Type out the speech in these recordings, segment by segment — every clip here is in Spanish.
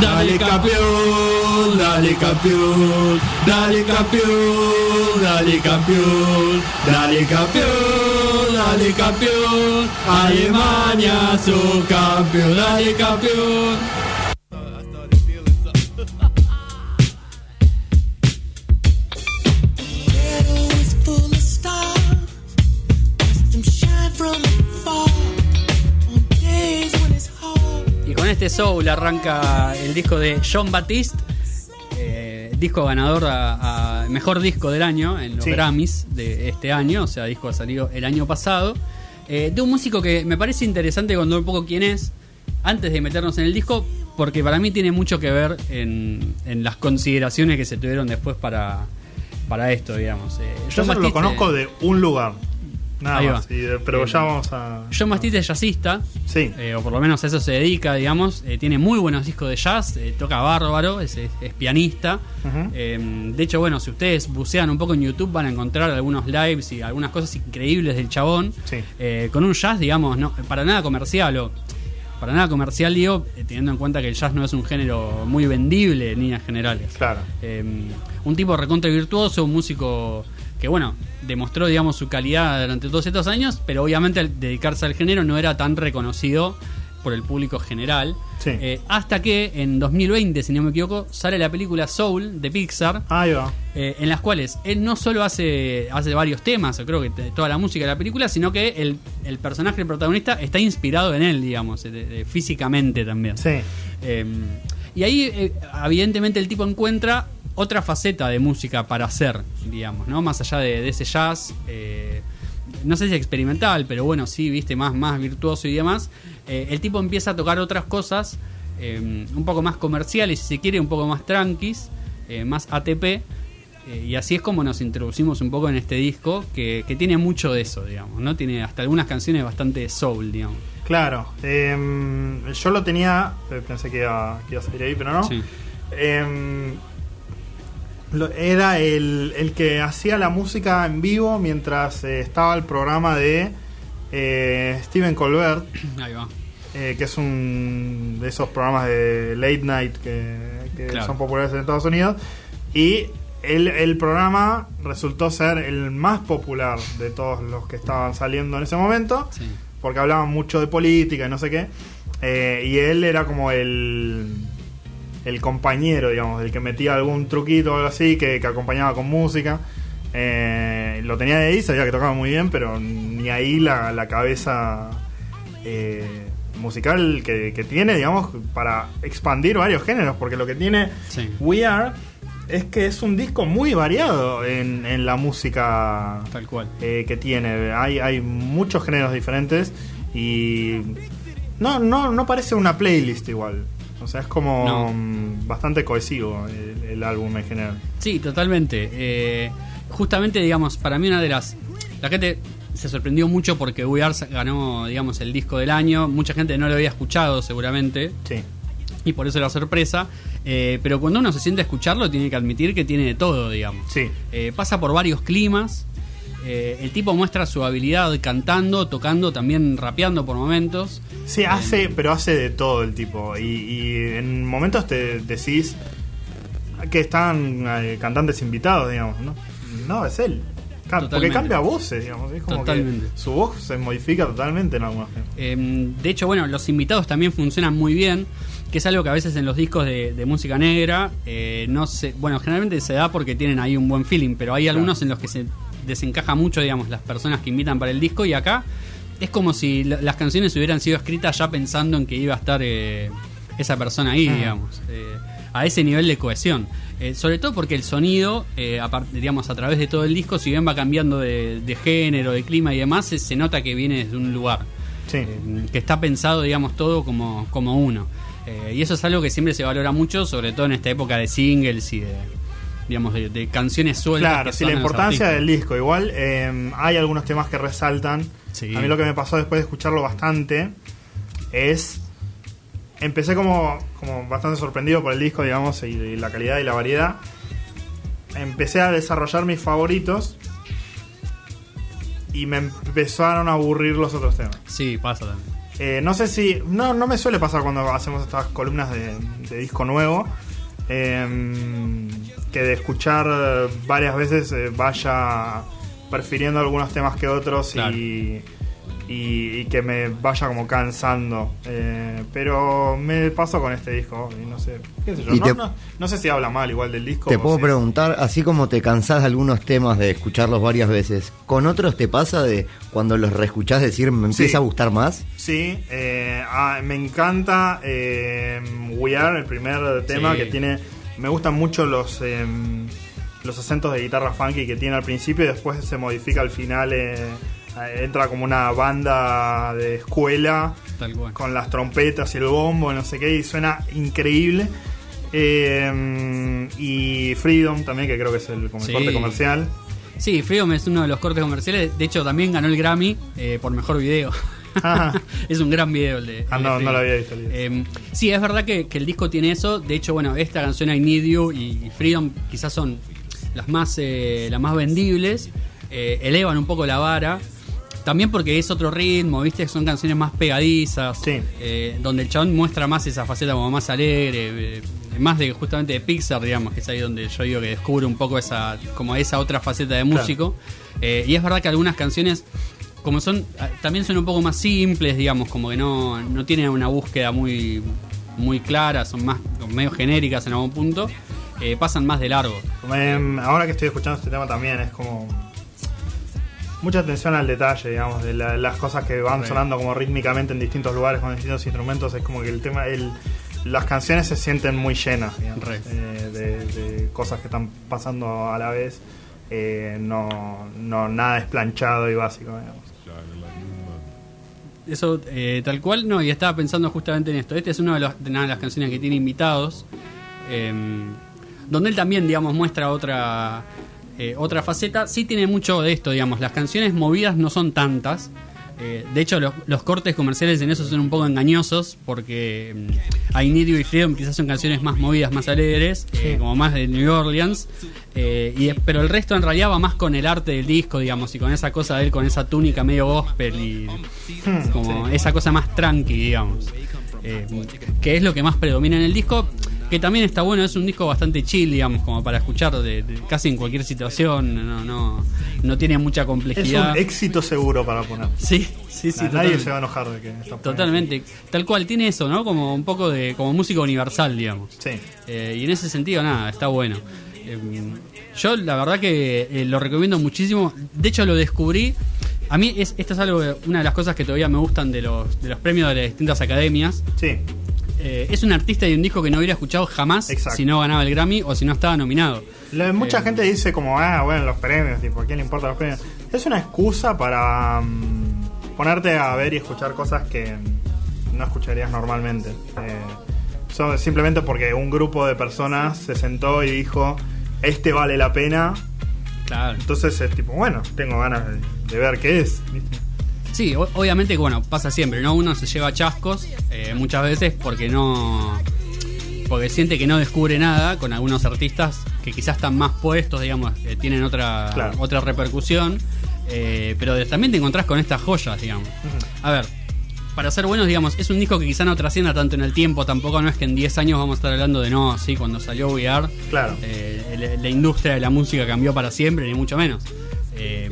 Dale campeón, dale campeón, dale campeón, dale campeón, dale campeón, dale campeón, Alemania su campeón, dale campeón. Este soul arranca el disco de John Baptiste, eh, disco ganador a, a mejor disco del año en los Sí. Grammys de este año, o sea, disco ha salido el año pasado. eh, de un músico que me parece interesante cuando un poco quién es, antes de meternos en el disco, porque para mí tiene mucho que ver en, en las consideraciones que se tuvieron después para, para esto, digamos. Eh, Yo solo lo conozco de un lugar. Nada Ahí más. va. y de- pero Eh, ya vamos a. John Baptiste es jazzista, Sí. eh, o por lo menos a eso se dedica, digamos. Eh, tiene muy buenos discos de jazz, eh, toca bárbaro, es, es- es pianista. Eh, de hecho, bueno, si ustedes bucean un poco en YouTube van a encontrar algunos lives y algunas cosas increíbles del chabón. Sí. Eh, con un jazz, digamos, no para nada comercial o para nada comercial, digo, eh, teniendo en cuenta que el jazz no es un género muy vendible en líneas generales. Claro. Eh, un tipo recontra virtuoso, un músico que, bueno, demostró, digamos, su calidad durante todos estos años, pero obviamente al dedicarse al género no era tan reconocido por el público general. Sí. Eh, hasta que en 2020, si no me equivoco, sale la película Soul de Pixar, Ahí va. eh, en las cuales él no solo hace, hace varios temas, o creo que toda la música de la película, sino que el, el personaje, el protagonista, está inspirado en él, digamos, físicamente también. Sí. Eh, y ahí, eh, evidentemente, el tipo encuentra otra faceta de música para hacer, digamos, ¿no? Más allá de, de ese jazz, eh, no sé si experimental, pero bueno, sí, viste, más, más virtuoso y demás. Eh, el tipo empieza a tocar otras cosas, eh, un poco más comerciales, si se quiere, un poco más tranquis, más ATP. y así es como nos introducimos un poco en este disco, que, que tiene mucho de eso, digamos, ¿no? Tiene hasta algunas canciones bastante soul, digamos. Claro. em, yo lo tenía. Pensé que iba, que iba a salir ahí, pero no. Sí. Era el, el que hacía la música en vivo mientras eh, estaba el programa de eh, Steven Colbert, Ahí va. eh, que es un de esos programas de late night que, que Claro. son populares en Estados Unidos. Y el, el programa resultó ser el más popular de todos los que estaban saliendo en ese momento Sí. porque hablaban mucho de política y no sé qué. Eh, y él era como el, el compañero, digamos, el que metía algún truquito o algo así, que, que acompañaba con música. Eh, lo tenía de ahí, sabía que tocaba muy bien, pero ni ahí la, la cabeza eh, musical que, que tiene, digamos, para expandir varios géneros, porque lo que tiene Sí. We Are es que es un disco muy variado en, en la música Tal cual. eh, que tiene. Hay, hay muchos géneros diferentes y no, no, no parece una playlist igual. O sea, es como No. mm, bastante cohesivo el, el álbum en general. Sí, totalmente. Eh, justamente, digamos, para mí una de las... La gente se sorprendió mucho porque We Are ganó, digamos, el disco del año. Mucha gente no lo había escuchado seguramente Sí. y por eso la sorpresa. Eh, pero cuando uno se siente a escucharlo tiene que admitir que tiene de todo, digamos. Sí. Eh, pasa por varios climas. Eh, el tipo muestra su habilidad cantando, tocando, también rapeando por momentos. Sí, hace, pero hace de todo el tipo. Y, y en momentos te decís que están eh, cantantes invitados, digamos, ¿no? No, es él. Porque cambia voces, digamos. Es como Totalmente. que su voz se modifica totalmente en algunos temas. Eh, de hecho, bueno, los invitados también funcionan muy bien, que es algo que a veces en los discos de, de música negra eh, no se, bueno, generalmente se da porque tienen ahí un buen feeling, pero hay algunos en los que se desencaja mucho, digamos, las personas que invitan para el disco y acá es como si la- las canciones hubieran sido escritas ya pensando en que iba a estar eh, esa persona ahí, Ah. digamos, eh, a ese nivel de cohesión. Eh, sobre todo porque el sonido, digamos, a través de todo el disco, si bien va cambiando de, de género, de clima y demás, se, se nota que viene desde un lugar Sí. que está pensado, digamos, todo como, como uno. Y eso es algo que siempre se valora mucho, sobre todo en esta época de singles y de, digamos, de, de canciones sueltas. Claro, sí, la importancia del disco. Igual eh, hay algunos temas que resaltan. Sí. A mí lo que me pasó después de escucharlo bastante es. Empecé como, como bastante sorprendido por el disco, digamos, y, y la calidad y la variedad. Empecé a desarrollar mis favoritos y me empezaron a aburrir los otros temas. Sí, pasa también. Eh, no sé si. No, no me suele pasar cuando hacemos estas columnas de, de disco nuevo. Eh, que de escuchar varias veces eh, vaya prefiriendo algunos temas que otros y, y, y que me vaya como cansando. Eh, pero me pasó con este disco y no sé. ¿Qué sé yo? Y No, te- no- no sé si habla mal igual del disco. Te puedo si- preguntar, así como te cansás de algunos temas de escucharlos varias veces, ¿con otros te pasa de cuando los reescuchás decir me empieza Sí. a gustar más? Sí, eh, ah, me encanta eh, We Are, el primer tema Sí. que tiene. Me gustan mucho los eh, los acentos de guitarra funky que tiene al principio y después se modifica al final. eh, entra como una banda de escuela Tal cual. con las trompetas y el bombo, no sé qué, y suena increíble. Eh, y Freedom también, que creo que es el, como el Sí. corte comercial. Sí, Freedom es uno de los cortes comerciales. De hecho, también ganó el Grammy eh, por mejor video. Ah. es un gran video el de. el Ah, de no, no lo había visto. Eh, sí, es verdad que, que el disco tiene eso. De hecho, bueno, esta canción I Need You y Freedom quizás son las más, eh, las más vendibles. Eh, elevan un poco la vara. También porque es otro ritmo, ¿viste? Son canciones más pegadizas. Sí. eh, donde el chabón muestra más esa faceta como más alegre. eh, más de justamente de Pixar, digamos, que es ahí donde yo digo que descubre un poco esa, como esa otra faceta de músico. Eh, y es verdad que algunas canciones como son ah, también son un poco más simples digamos como que no, no tienen una búsqueda muy muy clara son más medio genéricas en algún punto pasan más de largo Em, ahora que estoy escuchando este tema también es como mucha atención al detalle, digamos, de la- las cosas que van sonando como rítmicamente en distintos lugares con distintos instrumentos. Es como que el tema, el, las canciones se sienten muy llenas, digamos, eh, de, de cosas que están pasando a la vez. Eh, no, no nada es planchado y básico, digamos. eso eh, tal cual no y estaba pensando justamente en esto este es uno de, los- de una de las canciones que tiene invitados eh, donde él también digamos muestra otra eh, otra faceta sí tiene mucho de esto digamos las canciones movidas no son tantas. Eh, de hecho los, los cortes comerciales en eso son un poco engañosos porque mm, I Need You y Freedom quizás son canciones más movidas más alegres eh, como más de New Orleans. Y, pero el resto en realidad va más con el arte del disco digamos y con esa cosa de él con esa túnica medio gospel y como esa cosa más tranqui, digamos. Eh, que es lo que más predomina en el disco. Que también está bueno, es un disco bastante chill, digamos, como para escuchar de, de- casi en cualquier situación. No, no, no tiene mucha Es complejidad. un éxito seguro para poner. Sí, sí, sí. Nadie se va a enojar de que está. Totalmente. Tal cual, tiene eso, ¿no? Como un poco de. como música universal, digamos. Sí. Eh, y en ese sentido, nada, está bueno. Eh, yo la verdad que eh, lo recomiendo muchísimo. De hecho, lo descubrí. A mí es, esto es algo, una de las cosas que todavía me gustan de los, de los premios de las distintas academias. Sí. Eh, es un artista y un disco que no hubiera escuchado jamás Exacto. si no ganaba el Grammy o si no estaba nominado. Lo- mucha Eh, gente dice como, ah, bueno, los premios, tipo, ¿a quién le importan los premios? Es una excusa para mm, ponerte a ver y escuchar cosas que no escucharías normalmente. Eh, simplemente porque un grupo de personas se sentó y dijo, este vale la pena. Claro. Entonces es tipo, bueno, tengo ganas de, de ver qué es. ¿viste? Sí, obviamente bueno, pasa siempre, ¿no? Uno se lleva chascos eh, muchas veces porque no. porque siente que no descubre nada con algunos artistas que quizás están más puestos, digamos, que tienen otra, Claro. otra repercusión. eh, pero también te encontrás con estas joyas, digamos. A ver, para ser buenos, digamos, es un disco que quizá no trascienda tanto en el tiempo, tampoco no es que en 10 años vamos a estar hablando de no, sí, cuando salió VR, Claro. eh, la, la industria de la música cambió para siempre, ni mucho menos. Eh,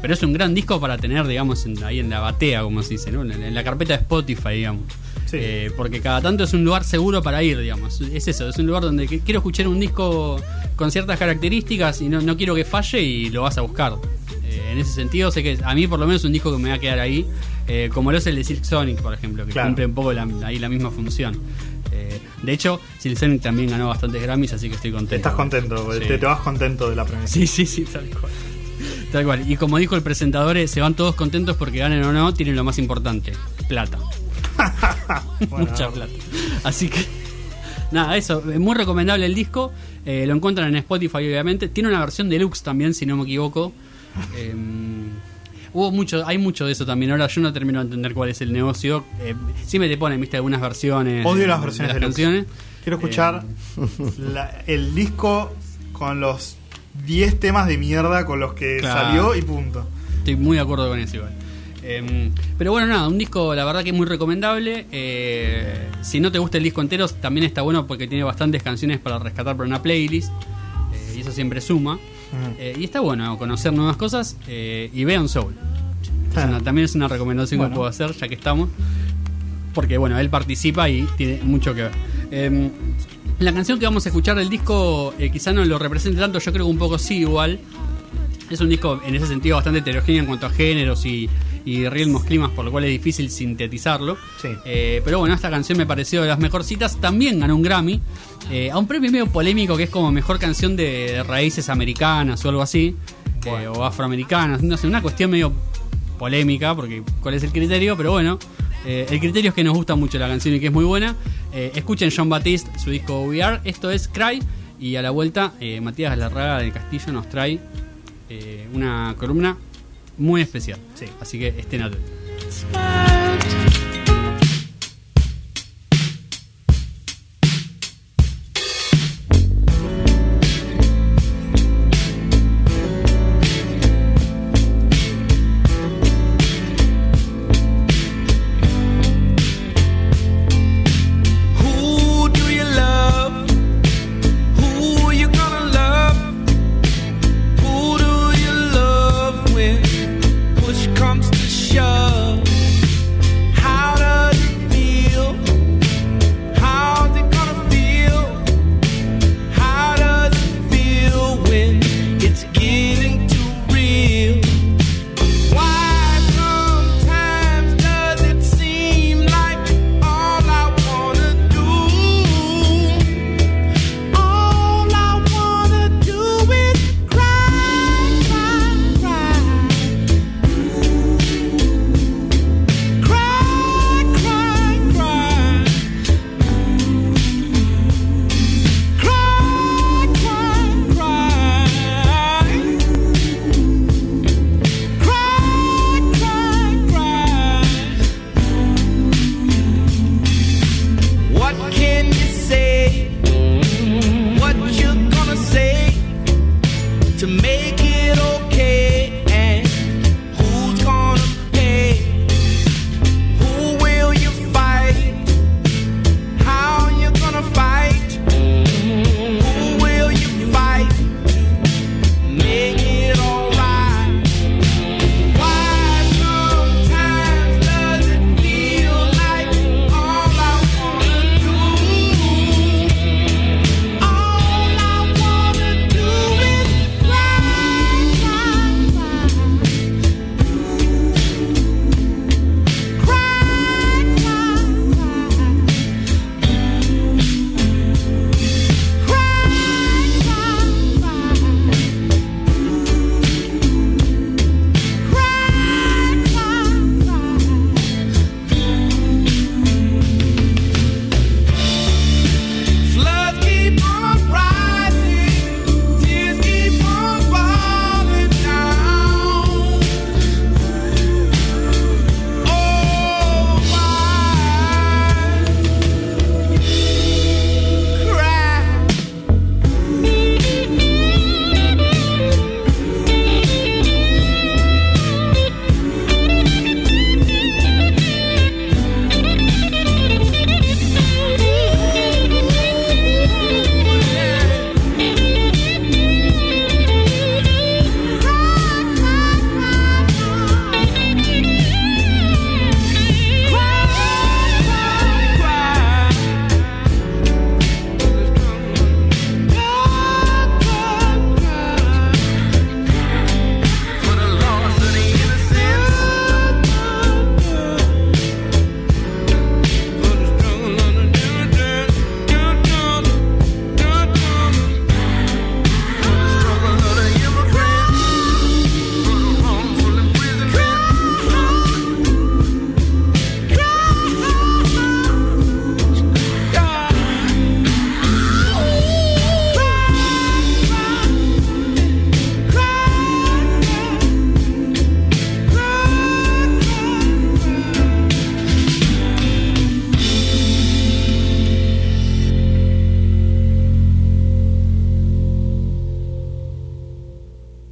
pero es un gran disco para tener, digamos, en- ahí en la batea, como se dice, ¿no? en, en la carpeta de Spotify, digamos. Sí. Eh, porque cada tanto es un lugar seguro para ir, digamos. Es eso, es un lugar donde quiero escuchar un disco con ciertas características y no, no quiero que falle y lo vas a buscar. Eh, en ese sentido, sé que a mí por lo menos es un disco que me va a quedar ahí, eh, como lo es el de Silk Sonic, por ejemplo, que Claro. cumple un poco la- ahí la misma función. De hecho, Silk Sonic también ganó bastantes Grammys, así que estoy contento. Estás contento, Sí. te, te vas contento de la premia. Sí, sí, sí, tal cual. Tal cual. Y como dijo el presentador, eh, se van todos contentos porque ganen o no, tienen lo más importante, plata. Bueno, Mucha plata. Así que, nada, eso. eh, Muy recomendable el disco. eh, lo encuentran en Spotify, obviamente. Tiene una versión deluxe también, si no me equivoco. Eh, hubo mucho, hay mucho de eso también. Ahora yo no termino de entender cuál es el negocio. Eh, siempre te ponen, viste, algunas versiones. Odio las de versiones las deluxe. canciones. Quiero escuchar la- el disco con los 10 temas de mierda con los que Claro. salió y punto. Estoy muy de acuerdo con eso igual. Em, pero bueno, nada, un disco la verdad que es muy recomendable. Eh, si no te gusta el disco entero, también está bueno porque tiene bastantes canciones para rescatar para una playlist. eh, y eso siempre suma. Eh, y está bueno conocer nuevas cosas. y vean Soul. Es Ah. una- también es una recomendación Bueno. que puedo hacer, ya que estamos. Porque bueno, él participa y tiene mucho que ver. La canción que vamos a escuchar del disco eh, quizá no lo represente tanto, yo creo que un poco sí igual. Es un disco en ese sentido bastante heterogéneo en cuanto a géneros y, y ritmos, climas, por lo cual es difícil sintetizarlo. Sí. Eh, pero bueno, esta canción me pareció de las mejorcitas. También ganó un Grammy. eh, a un premio medio polémico que es como mejor canción de, raíces americanas o algo así. eh, o afroamericanas. No sé, una cuestión medio polémica, porque cuál es el criterio, pero bueno. Eh, el criterio es que nos gusta mucho la canción y que es muy buena. Eh, escuchen John Baptiste, su disco We Are. Esto es Cry. Y a la vuelta, eh, Matías Larraga del Castillo nos trae eh, una columna muy especial. Sí. Así que estén atentos.